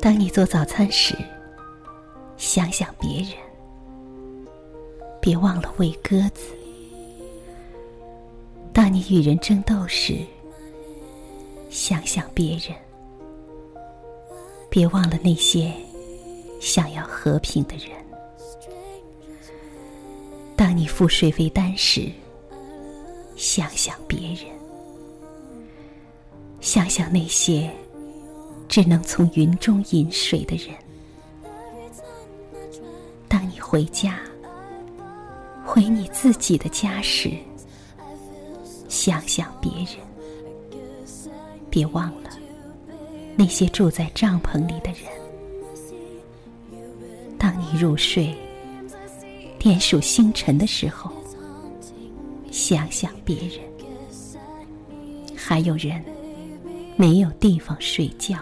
当你做早餐时，想想别人，别忘了喂鸽子；当你与人争斗时，想想别人，别忘了那些想要和平的人；当你付税费单时，想想别人，想想那些。只能从云中饮水的人，当你回家，回你自己的家时，想想别人，别忘了那些住在帐篷里的人。当你入睡，点数星辰的时候，想想别人，还有人没有地方睡觉。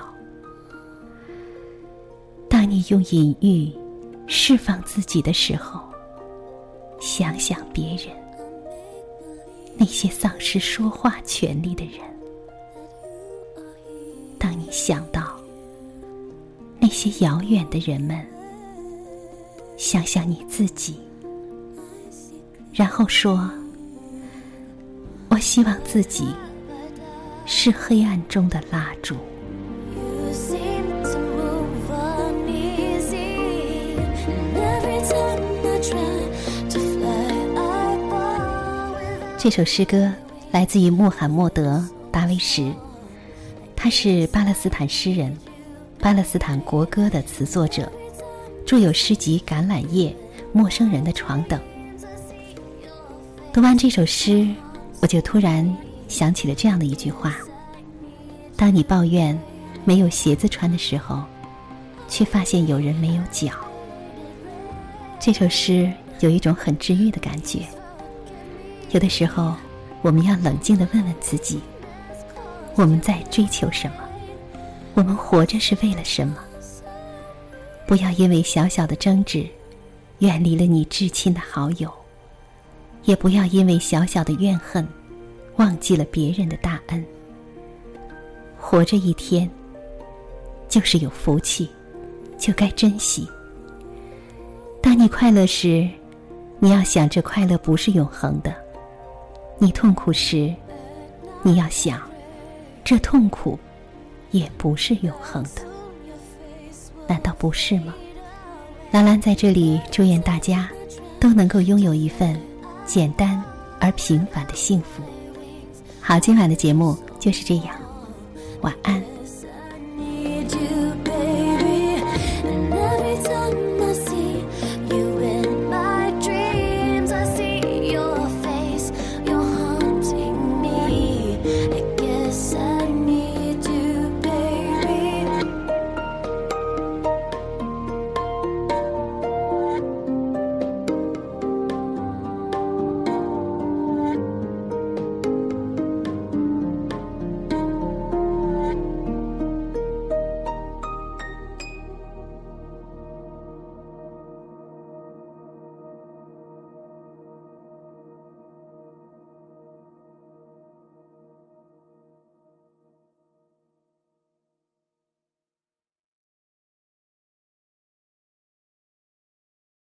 当你用隐喻释放自己的时候，想想别人，那些丧失说话权利的人；当你想到那些遥远的人们，想想你自己，然后说：“我希望自己是黑暗中的蜡烛。”这首诗歌来自于穆罕默德·达维什，他是巴勒斯坦诗人，巴勒斯坦国歌的词作者，著有诗集《橄榄叶》《陌生人的床》等。读完这首诗，我就突然想起了这样的一句话：当你抱怨没有鞋子穿的时候，却发现有人没有脚。这首诗有一种很治愈的感觉。有的时候，我们要冷静的问问自己：我们在追求什么？我们活着是为了什么？不要因为小小的争执，远离了你至亲的好友；也不要因为小小的怨恨，忘记了别人的大恩。活着一天，就是有福气，就该珍惜。当你快乐时，你要想，这快乐不是永恒的。你痛苦时，你要想，这痛苦也不是永恒的，难道不是吗？兰兰在这里祝愿大家都能够拥有一份简单而平凡的幸福。好，今晚的节目就是这样，晚安。